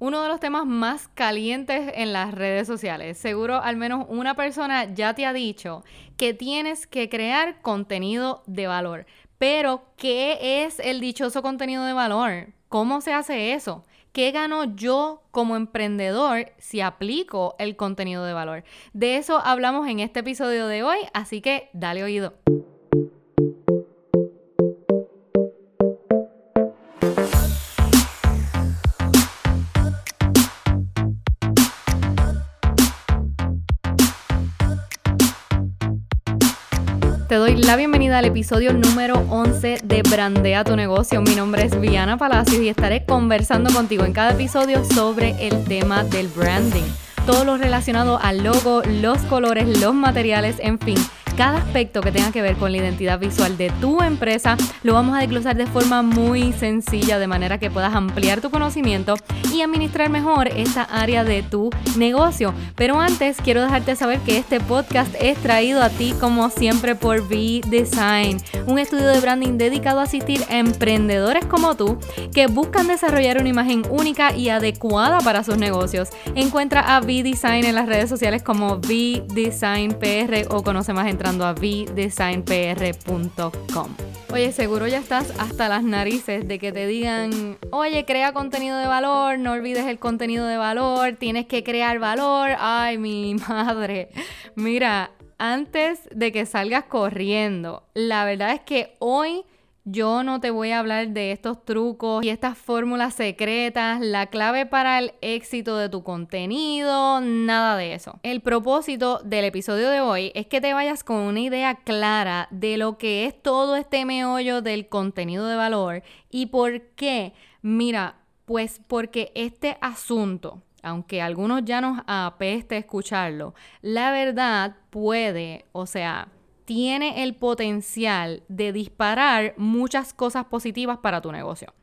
Uno de los temas más calientes en las redes sociales. Seguro al menos una persona ya te ha dicho que tienes que crear contenido de valor. Pero, ¿qué es el dichoso contenido de valor? ¿Cómo se hace eso? ¿Qué gano yo como emprendedor si aplico el contenido de valor? De eso hablamos en este episodio de hoy, así que dale oído. Te doy la bienvenida al episodio número 11 de Brandea tu negocio. Mi nombre es Viana Palacios y estaré conversando contigo en cada episodio sobre el tema del branding. Todo lo relacionado al logo, los colores, los materiales, en fin cada aspecto que tenga que ver con la identidad visual de tu empresa lo vamos a desglosar de forma muy sencilla de manera que puedas ampliar tu conocimiento y administrar mejor esta área de tu negocio. Pero antes quiero dejarte saber que este podcast es traído a ti como siempre por V Design, un estudio de branding dedicado a asistir a emprendedores como tú que buscan desarrollar una imagen única y adecuada para sus negocios. Encuentra a V Design en las redes sociales como V Design PR o conoce más entrando a vdesignpr.com. Oye, seguro ya estás hasta las narices de que te digan, oye, crea contenido de valor, no olvides el contenido de valor, tienes que crear valor. Ay, mi madre. Mira, antes de que salgas corriendo, la verdad es que hoy yo no te voy a hablar de estos trucos y estas fórmulas secretas, la clave para el éxito de tu contenido, nada de eso. El propósito del episodio de hoy es que te vayas con una idea clara de lo que es todo este meollo del contenido de valor y por qué. Mira, pues porque este asunto, aunque a algunos ya nos apeste escucharlo, la verdad puede, o sea, tiene el potencial de disparar muchas cosas positivas para tu negocio.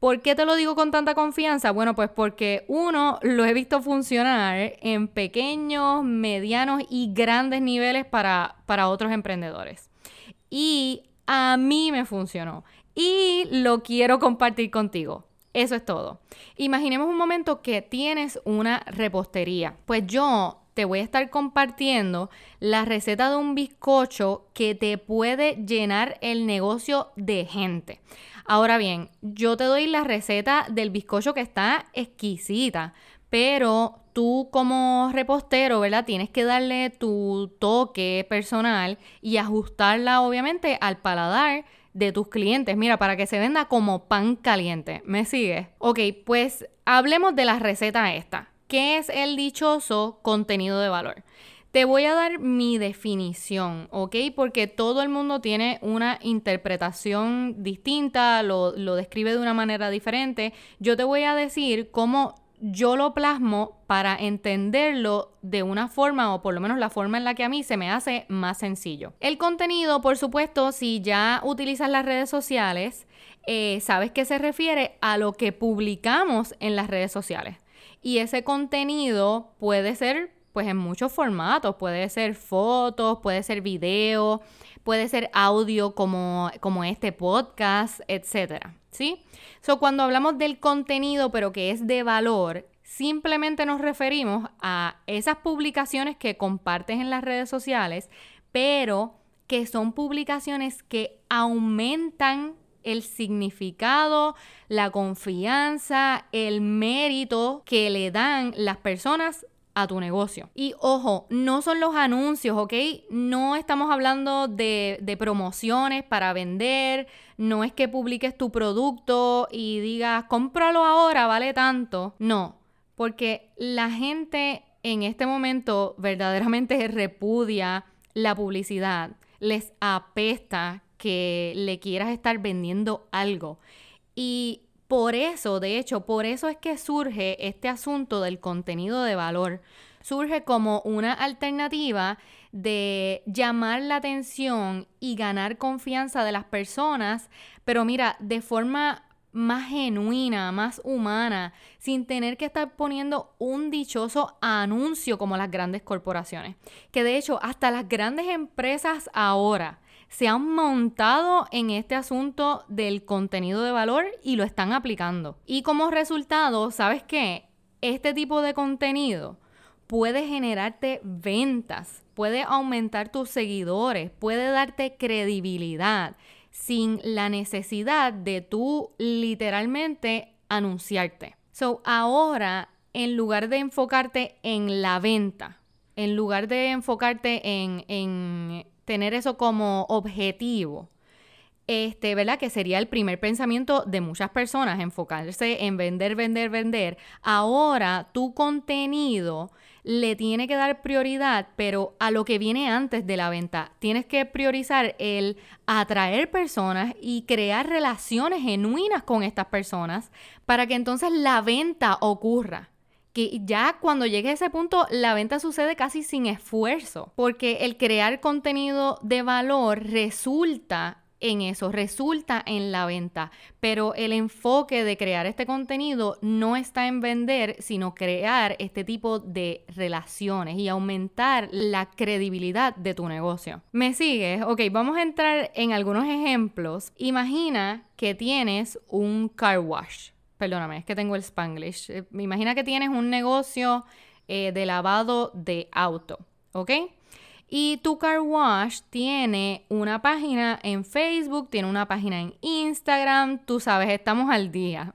¿Por qué te lo digo con tanta confianza? Bueno, pues porque uno, lo he visto funcionar en pequeños, medianos y grandes niveles para, para otros emprendedores. Y a mí me funcionó. Y lo quiero compartir contigo. Eso es todo. Imaginemos un momento que tienes una repostería. Pues yo te voy a estar compartiendo la receta de un bizcocho que te puede llenar el negocio de gente. Ahora bien, yo te doy la receta del bizcocho que está exquisita, pero tú como repostero, ¿verdad? Tienes que darle tu toque personal y ajustarla obviamente al paladar de tus clientes. Mira, para que se venda como pan caliente. ¿Me sigues? Ok, pues hablemos de la receta esta. ¿Qué es el dichoso contenido de valor? Te voy a dar mi definición, ¿ok? Porque todo el mundo tiene una interpretación distinta, lo, describe de una manera diferente. Yo te voy a decir cómo yo lo plasmo para entenderlo de una forma, o por lo menos la forma en la que a mí se me hace más sencillo. El contenido, por supuesto, si ya utilizas las redes sociales, eh, sabes que se refiere a lo que publicamos en las redes sociales. Y ese contenido puede ser pues en muchos formatos, puede ser fotos, puede ser video, puede ser audio como, como este podcast, etcétera, ¿sí? So, cuando hablamos del contenido, pero que es de valor, simplemente nos referimos a esas publicaciones que compartes en las redes sociales, pero que son publicaciones que aumentan el significado, la confianza, el mérito que le dan las personas a tu negocio. Y ojo, no son los anuncios, ¿ok? No estamos hablando de, promociones para vender, no es que publiques tu producto y digas, cómpralo ahora, vale tanto. No, porque la gente en este momento verdaderamente repudia la publicidad, les apesta que le quieras estar vendiendo algo. Y por eso, de hecho, por eso es que surge este asunto del contenido de valor. Surge como una alternativa de llamar la atención y ganar confianza de las personas, pero mira, de forma más genuina, más humana, sin tener que estar poniendo un dichoso anuncio como las grandes corporaciones. Que de hecho, hasta las grandes empresas ahora se han montado en este asunto del contenido de valor y lo están aplicando. Y como resultado, ¿sabes qué? este tipo de contenido puede generarte ventas, puede aumentar tus seguidores, puede darte credibilidad sin la necesidad de tú literalmente anunciarte. So, ahora, en lugar de enfocarte en la venta, en lugar de enfocarte en, en tener eso como objetivo, este, ¿verdad? Que sería el primer pensamiento de muchas personas, enfocarse en vender, vender, vender. Ahora tu contenido le tiene que dar prioridad, pero a lo que viene antes de la venta. Tienes que priorizar el atraer personas y crear relaciones genuinas con estas personas para que entonces la venta ocurra que ya cuando llegue a ese punto la venta sucede casi sin esfuerzo, porque el crear contenido de valor resulta en eso, resulta en la venta, pero el enfoque de crear este contenido no está en vender, sino crear este tipo de relaciones y aumentar la credibilidad de tu negocio. ¿Me sigues? Ok, vamos a entrar en algunos ejemplos. Imagina que tienes un car wash. Perdóname, es que tengo el spanglish. Eh, imagina que tienes un negocio eh, de lavado de auto, ¿ok? Y tu car wash tiene una página en Facebook, tiene una página en Instagram, tú sabes, estamos al día.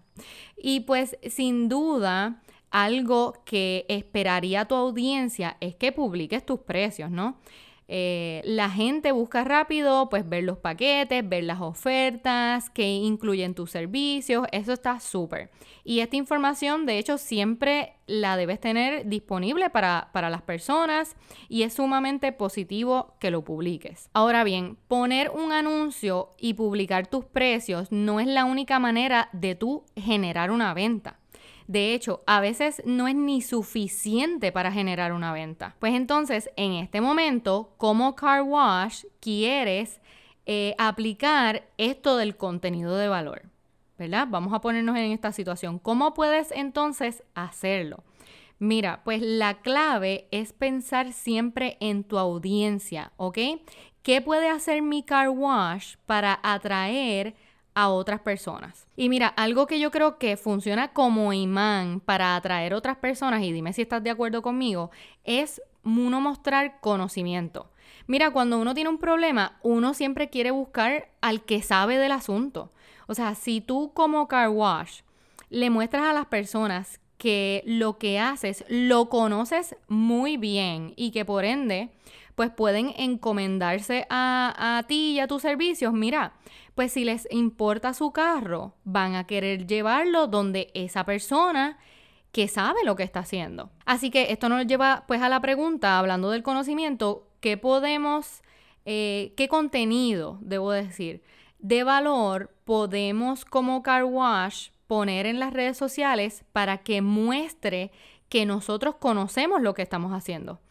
Y pues sin duda, algo que esperaría tu audiencia es que publiques tus precios, ¿no? Eh, la gente busca rápido, pues ver los paquetes, ver las ofertas que incluyen tus servicios, eso está súper. Y esta información, de hecho, siempre la debes tener disponible para, para las personas y es sumamente positivo que lo publiques. Ahora bien, poner un anuncio y publicar tus precios no es la única manera de tú generar una venta. De hecho, a veces no es ni suficiente para generar una venta. Pues entonces, en este momento, como car wash, quieres eh, aplicar esto del contenido de valor. ¿Verdad? Vamos a ponernos en esta situación. ¿Cómo puedes entonces hacerlo? Mira, pues la clave es pensar siempre en tu audiencia, ¿ok? ¿Qué puede hacer mi car wash para atraer a otras personas. Y mira, algo que yo creo que funciona como imán para atraer otras personas, y dime si estás de acuerdo conmigo, es uno mostrar conocimiento. Mira, cuando uno tiene un problema, uno siempre quiere buscar al que sabe del asunto. O sea, si tú como car wash le muestras a las personas que lo que haces lo conoces muy bien y que por ende pues pueden encomendarse a, a ti y a tus servicios. Mira, pues si les importa su carro, van a querer llevarlo donde esa persona que sabe lo que está haciendo. Así que esto nos lleva pues a la pregunta, hablando del conocimiento, ¿qué podemos, eh, qué contenido, debo decir, de valor podemos como car wash poner en las redes sociales para que muestre que nosotros conocemos lo que estamos haciendo?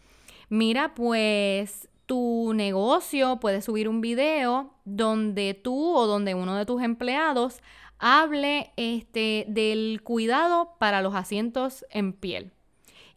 Mira, pues tu negocio puede subir un video donde tú o donde uno de tus empleados hable este, del cuidado para los asientos en piel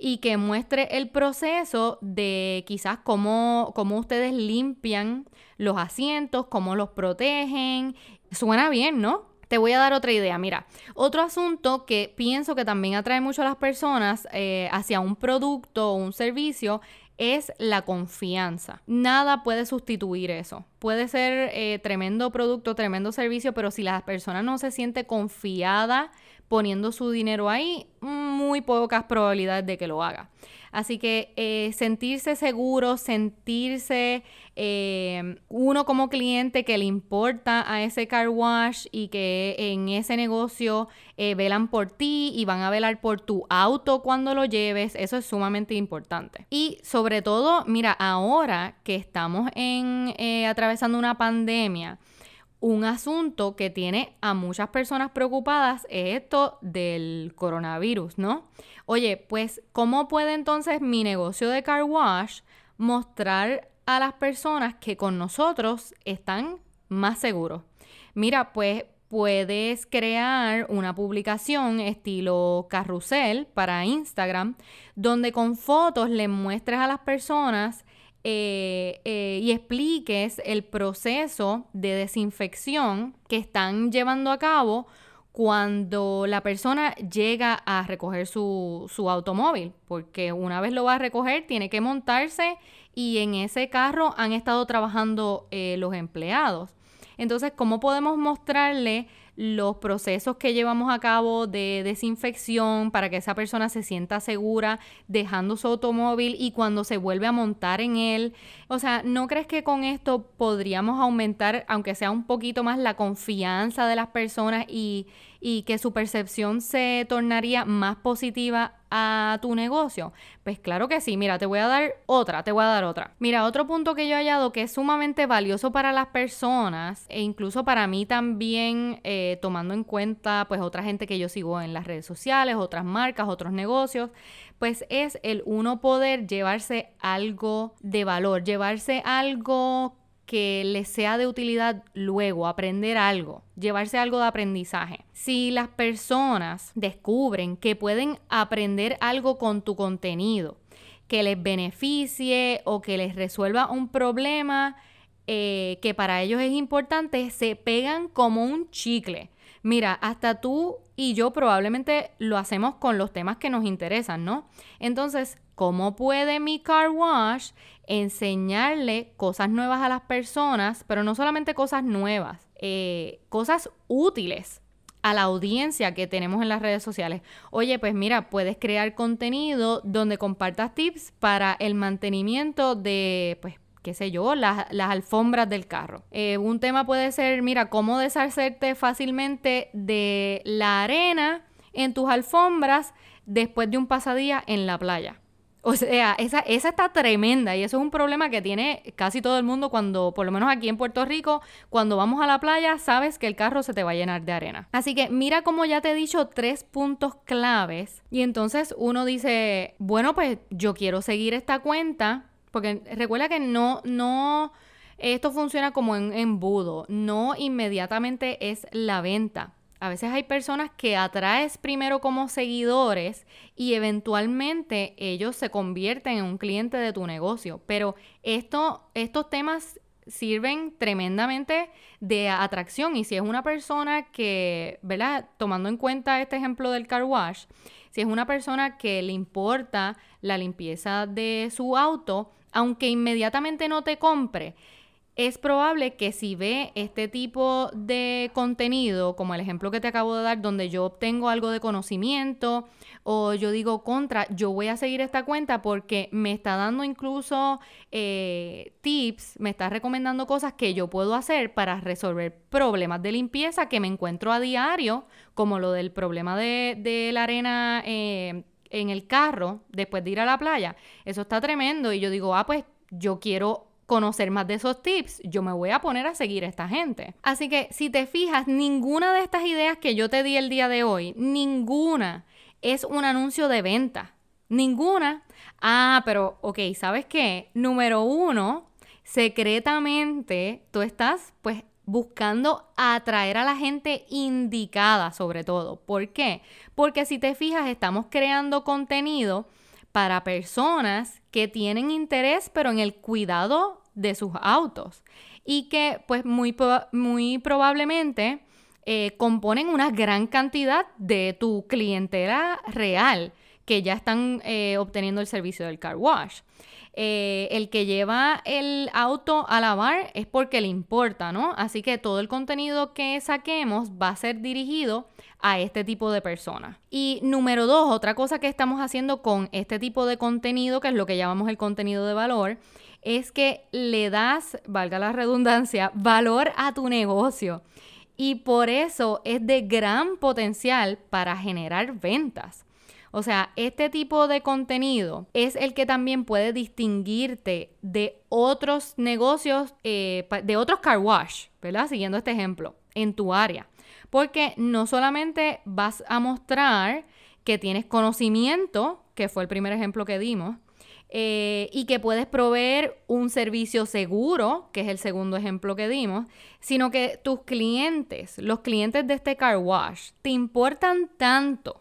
y que muestre el proceso de quizás cómo, cómo ustedes limpian los asientos, cómo los protegen. Suena bien, ¿no? Te voy a dar otra idea. Mira, otro asunto que pienso que también atrae mucho a las personas eh, hacia un producto o un servicio es la confianza. Nada puede sustituir eso. Puede ser eh, tremendo producto, tremendo servicio, pero si la persona no se siente confiada poniendo su dinero ahí, muy pocas probabilidades de que lo haga. Así que eh, sentirse seguro, sentirse eh, uno como cliente que le importa a ese car wash y que en ese negocio eh, velan por ti y van a velar por tu auto cuando lo lleves, eso es sumamente importante. Y sobre todo, mira, ahora que estamos en, atravesando una pandemia, un asunto que tiene a muchas personas preocupadas es esto del coronavirus, ¿no? Oye, pues, ¿cómo puede entonces mi negocio de car wash mostrar a las personas que con nosotros están más seguros? Mira, pues puedes crear una publicación estilo carrusel para Instagram, donde con fotos le muestres a las personas eh, eh, y expliques el proceso de desinfección que están llevando a cabo cuando la persona llega a recoger su, automóvil, porque una vez lo va a recoger tiene que montarse y en ese carro han estado trabajando eh, los empleados. Entonces, ¿cómo podemos mostrarle los procesos que llevamos a cabo de desinfección para que esa persona se sienta segura dejando su automóvil y cuando se vuelve a montar en él. O sea, ¿no crees que con esto podríamos aumentar, aunque sea un poquito más, la confianza de las personas y, y que su percepción se tornaría más positiva a tu negocio? Pues claro que sí, mira, te voy a dar otra, te voy a dar otra. Mira, otro punto que yo he hallado que es sumamente valioso para las personas e incluso para mí también, eh, tomando en cuenta pues otra gente que yo sigo en las redes sociales, otras marcas, otros negocios, pues es el uno poder llevarse algo de valor, llevarse algo que les sea de utilidad luego, aprender algo, llevarse algo de aprendizaje. Si las personas descubren que pueden aprender algo con tu contenido, que les beneficie o que les resuelva un problema eh, que para ellos es importante, se pegan como un chicle. Mira, hasta tú y yo probablemente lo hacemos con los temas que nos interesan, ¿no? Entonces, ¿cómo puede mi car wash enseñarle cosas nuevas a las personas, pero no solamente cosas nuevas, eh, cosas útiles a la audiencia que tenemos en las redes sociales. Oye, pues mira, puedes crear contenido donde compartas tips para el mantenimiento de, pues, qué sé yo, las, alfombras del carro. Eh, un tema puede ser, mira, cómo deshacerte fácilmente de la arena en tus alfombras después de un pasadía en la playa. O sea, esa, esa está tremenda y eso es un problema que tiene casi todo el mundo cuando, por lo menos aquí en Puerto Rico, cuando vamos a la playa, sabes que el carro se te va a llenar de arena. Así que mira como ya te he dicho tres puntos claves y entonces uno dice, bueno, pues yo quiero seguir esta cuenta, porque recuerda que no, no, esto funciona como en embudo, no inmediatamente es la venta. A veces hay personas que atraes primero como seguidores y eventualmente ellos se convierten en un cliente de tu negocio. Pero esto, estos temas sirven tremendamente de atracción y si es una persona que, ¿verdad? Tomando en cuenta este ejemplo del car wash, si es una persona que le importa la limpieza de su auto, aunque inmediatamente no te compre, es probable que si ve este tipo de contenido, como el ejemplo que te acabo de dar, donde yo obtengo algo de conocimiento o yo digo contra, yo voy a seguir esta cuenta porque me está dando incluso eh, tips, me está recomendando cosas que yo puedo hacer para resolver problemas de limpieza que me encuentro a diario, como lo del problema de, la arena. Eh, en el carro después de ir a la playa, eso está tremendo y yo digo, ah, pues yo quiero conocer más de esos tips, yo me voy a poner a seguir a esta gente. Así que si te fijas, ninguna de estas ideas que yo te di el día de hoy, ninguna es un anuncio de venta. Ninguna. Ah, pero, ok, ¿sabes qué? Número uno, secretamente tú estás pues buscando atraer a la gente indicada sobre todo. ¿Por qué? Porque si te fijas, estamos creando contenido para personas que tienen interés pero en el cuidado de sus autos y que pues muy, muy probablemente eh, componen una gran cantidad de tu clientela real que ya están eh, obteniendo el servicio del car wash. Eh, el que lleva el auto a lavar es porque le importa, ¿no? Así que todo el contenido que saquemos va a ser dirigido a este tipo de personas. Y número dos, otra cosa que estamos haciendo con este tipo de contenido, que es lo que llamamos el contenido de valor, es que le das, valga la redundancia, valor a tu negocio. Y por eso es de gran potencial para generar ventas. O sea, este tipo de contenido es el que también puede distinguirte de otros negocios, eh, de otros car wash, ¿verdad? Siguiendo este ejemplo, en tu área. Porque no solamente vas a mostrar que tienes conocimiento, que fue el primer ejemplo que dimos, eh, y que puedes proveer un servicio seguro, que es el segundo ejemplo que dimos, sino que tus clientes, los clientes de este car wash, te importan tanto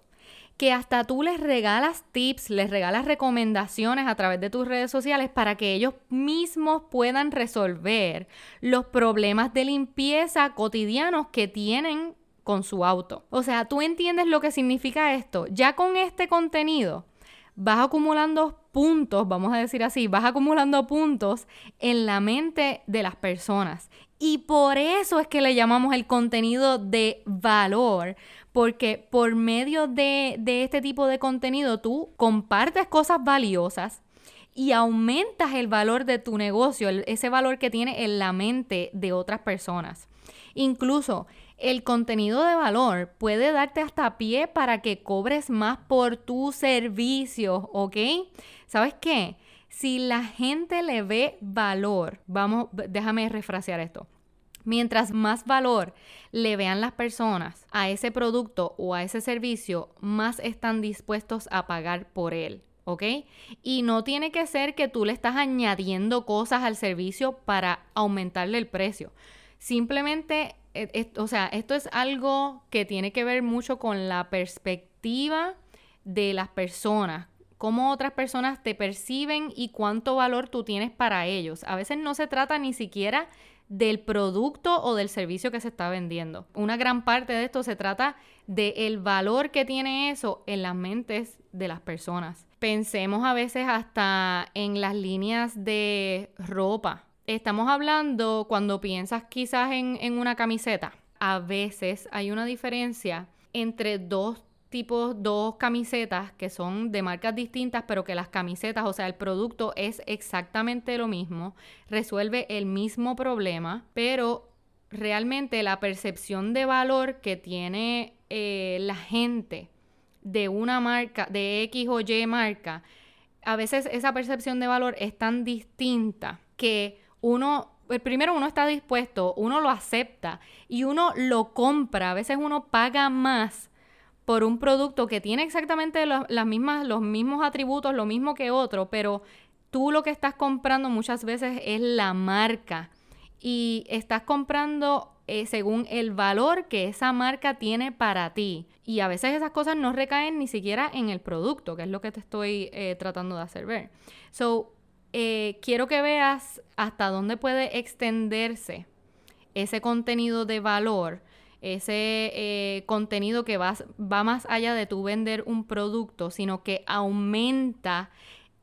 que hasta tú les regalas tips, les regalas recomendaciones a través de tus redes sociales para que ellos mismos puedan resolver los problemas de limpieza cotidianos que tienen con su auto. O sea, tú entiendes lo que significa esto. Ya con este contenido vas acumulando puntos, vamos a decir así, vas acumulando puntos en la mente de las personas. Y por eso es que le llamamos el contenido de valor, porque por medio de, de este tipo de contenido tú compartes cosas valiosas y aumentas el valor de tu negocio, ese valor que tiene en la mente de otras personas. Incluso el contenido de valor puede darte hasta pie para que cobres más por tu servicio, ¿ok? ¿Sabes qué? Si la gente le ve valor, vamos, déjame refrasear esto. Mientras más valor le vean las personas a ese producto o a ese servicio, más están dispuestos a pagar por él. ¿ok? Y no tiene que ser que tú le estás añadiendo cosas al servicio para aumentarle el precio. Simplemente eh, o sea, esto es algo que tiene que ver mucho con la perspectiva de las personas, cómo otras personas te perciben y cuánto valor tú tienes para ellos. A veces no se trata ni siquiera del producto o del servicio que se está vendiendo. Una gran parte de esto se trata del valor que tiene eso en las mentes de las personas. Pensemos a veces hasta en las líneas de ropa estamos hablando cuando piensas quizás en, una camiseta. A veces hay una diferencia entre dos tipos, dos camisetas que son de marcas distintas, pero que las camisetas, o sea, el producto es exactamente lo mismo, resuelve el mismo problema, pero realmente la percepción de valor que tiene eh, la gente de una marca, de X o Y marca, a veces esa percepción de valor es tan distinta que uno, primero uno está dispuesto, uno lo acepta y uno lo compra. A veces uno paga más por un producto que tiene exactamente las mismas, los mismos atributos, lo mismo que otro, pero tú lo que estás comprando muchas veces es la marca y estás comprando eh, según el valor que esa marca tiene para ti. Y a veces esas cosas no recaen ni siquiera en el producto, que es lo que te estoy eh, tratando de hacer ver. So, eh, quiero que veas hasta dónde puede extenderse ese contenido de valor, ese eh, contenido que va, va, más allá de tu vender un producto, sino que aumenta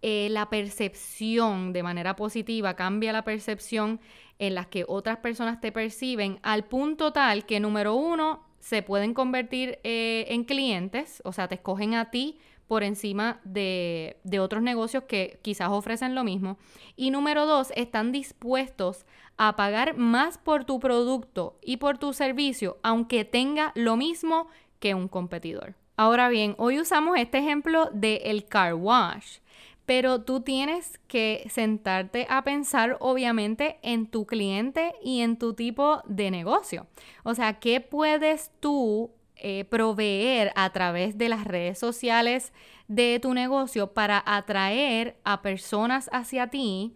eh, la percepción de manera positiva, cambia la percepción en la que otras personas te perciben al punto tal que número uno, se pueden convertir en clientes, o sea, te escogen a ti por encima de, otros negocios que quizás ofrecen lo mismo. Y número dos, están dispuestos a pagar más por tu producto y por tu servicio, aunque tenga lo mismo que un competidor. Ahora bien, hoy usamos este ejemplo del el car wash, pero tú tienes que sentarte a pensar obviamente en tu cliente y en tu tipo de negocio. O sea, ¿qué puedes tú eh, proveer a través de las redes sociales de tu negocio para atraer a personas hacia ti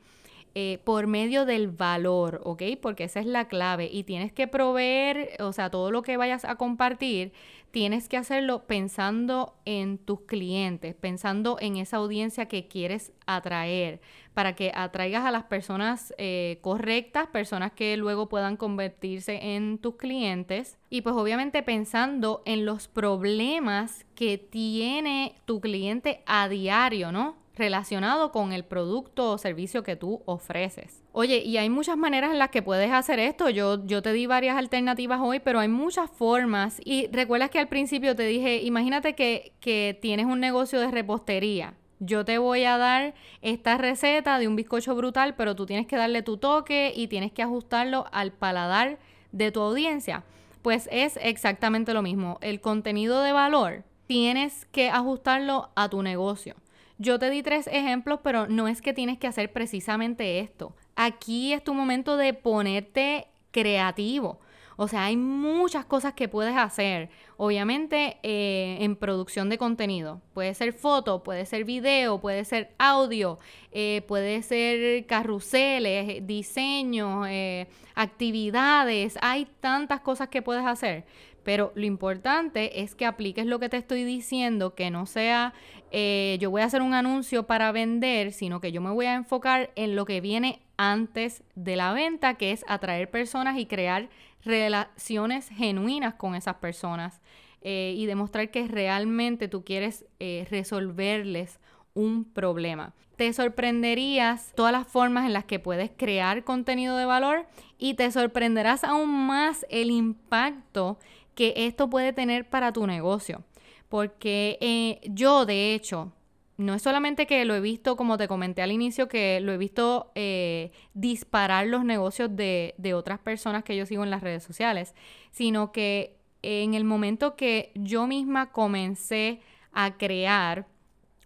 eh, por medio del valor, ¿ok? Porque esa es la clave y tienes que proveer, o sea, todo lo que vayas a compartir, tienes que hacerlo pensando en tus clientes, pensando en esa audiencia que quieres atraer, para que atraigas a las personas eh, correctas, personas que luego puedan convertirse en tus clientes. Y pues obviamente pensando en los problemas que tiene tu cliente a diario, ¿no? Relacionado con el producto o servicio que tú ofreces. Oye, y hay muchas maneras en las que puedes hacer esto. Yo, yo te di varias alternativas hoy, pero hay muchas formas. Y recuerdas que al principio te dije, imagínate que, que tienes un negocio de repostería. Yo te voy a dar esta receta de un bizcocho brutal, pero tú tienes que darle tu toque y tienes que ajustarlo al paladar de tu audiencia. Pues es exactamente lo mismo. El contenido de valor tienes que ajustarlo a tu negocio. Yo te di tres ejemplos, pero no es que tienes que hacer precisamente esto. Aquí es tu momento de ponerte creativo. O sea, hay muchas cosas que puedes hacer. Obviamente eh, en producción de contenido. Puede ser foto, puede ser video, puede ser audio, eh, puede ser carruseles, diseños, eh, actividades. Hay tantas cosas que puedes hacer. Pero lo importante es que apliques lo que te estoy diciendo, que no sea eh, yo voy a hacer un anuncio para vender, sino que yo me voy a enfocar en lo que viene antes de la venta, que es atraer personas y crear relaciones genuinas con esas personas eh, y demostrar que realmente tú quieres eh, resolverles un problema. Te sorprenderías todas las formas en las que puedes crear contenido de valor y te sorprenderás aún más el impacto que esto puede tener para tu negocio. Porque eh, yo, de hecho, no es solamente que lo he visto, como te comenté al inicio, que lo he visto eh, disparar los negocios de, de otras personas que yo sigo en las redes sociales, sino que en el momento que yo misma comencé a crear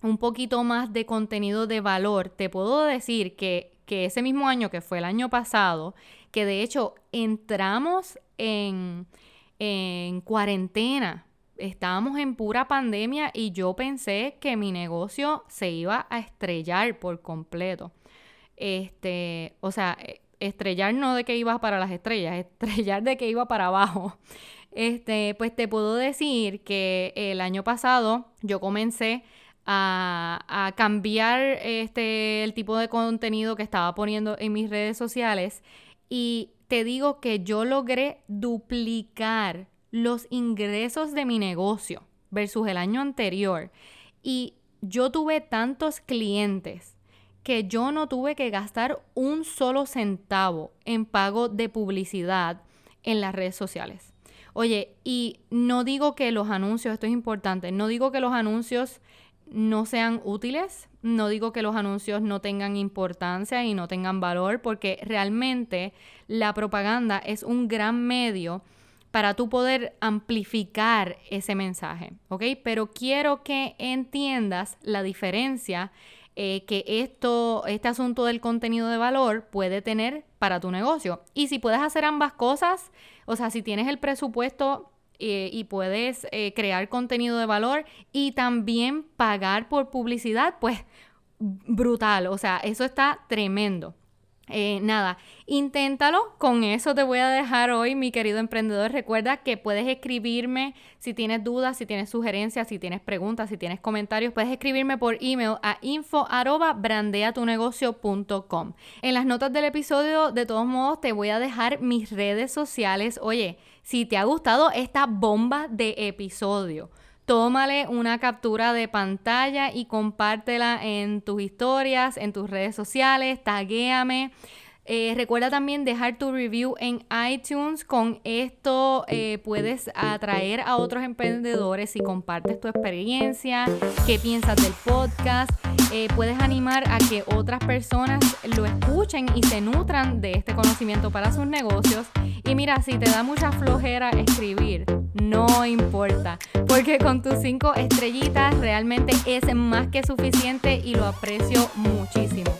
un poquito más de contenido de valor, te puedo decir que, ese mismo año, que fue el año pasado, que de hecho entramos en, en cuarentena, estábamos en pura pandemia y yo pensé que mi negocio se iba a estrellar por completo. Este, o sea, estrellar no de que iba para las estrellas, estrellar de que iba para abajo. Este, pues te puedo decir que el año pasado yo comencé a, cambiar este, el tipo de contenido que estaba poniendo en mis redes sociales y te digo que yo logré duplicar los ingresos de mi negocio versus el año anterior y yo tuve tantos clientes que yo no tuve que gastar un solo centavo en pago de publicidad en las redes sociales. Oye, y no digo que los anuncios, esto es importante, no digo que los anuncios no sean útiles, no digo que los anuncios no tengan importancia y no tengan valor, porque realmente la propaganda es un gran medio para tú poder amplificar ese mensaje, ¿ok? Pero quiero que entiendas la diferencia eh, que esto, este asunto del contenido de valor puede tener para tu negocio. Y si puedes hacer ambas cosas, o sea, si tienes el presupuesto eh, y puedes eh, crear contenido de valor y también pagar por publicidad, pues brutal, o sea, eso está tremendo. Eh, nada, inténtalo. Con eso te voy a dejar hoy, mi querido emprendedor. Recuerda que puedes escribirme si tienes dudas, si tienes sugerencias, si tienes preguntas, si tienes comentarios. Puedes escribirme por email a info@brandeatunegocio.com. En las notas del episodio, de todos modos, te voy a dejar mis redes sociales. Oye, si te ha gustado esta bomba de episodio tómale una captura de pantalla y compártela en tus historias, en tus redes sociales, taguéame. Eh, recuerda también dejar tu review en iTunes. Con esto eh, puedes atraer a otros emprendedores si compartes tu experiencia, qué piensas del podcast. Eh, puedes animar a que otras personas lo escuchen y se nutran de este conocimiento para sus negocios. Y mira, si te da mucha flojera escribir, con tus cinco estrellitas realmente es más que suficiente y lo aprecio muchísimo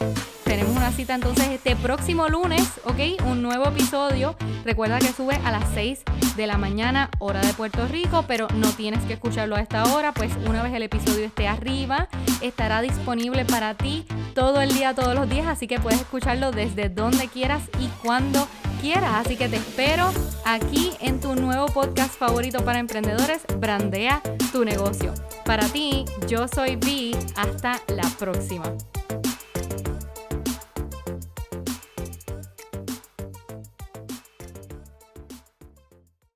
tenemos una cita entonces este próximo lunes, ¿ok? Un nuevo episodio. Recuerda que sube a las 6 de la mañana, hora de Puerto Rico, pero no tienes que escucharlo a esta hora, pues una vez el episodio esté arriba, estará disponible para ti todo el día, todos los días, así que puedes escucharlo desde donde quieras y cuando quieras. Así que te espero aquí en tu nuevo podcast favorito para emprendedores, Brandea tu negocio. Para ti, yo soy Vi. Hasta la próxima.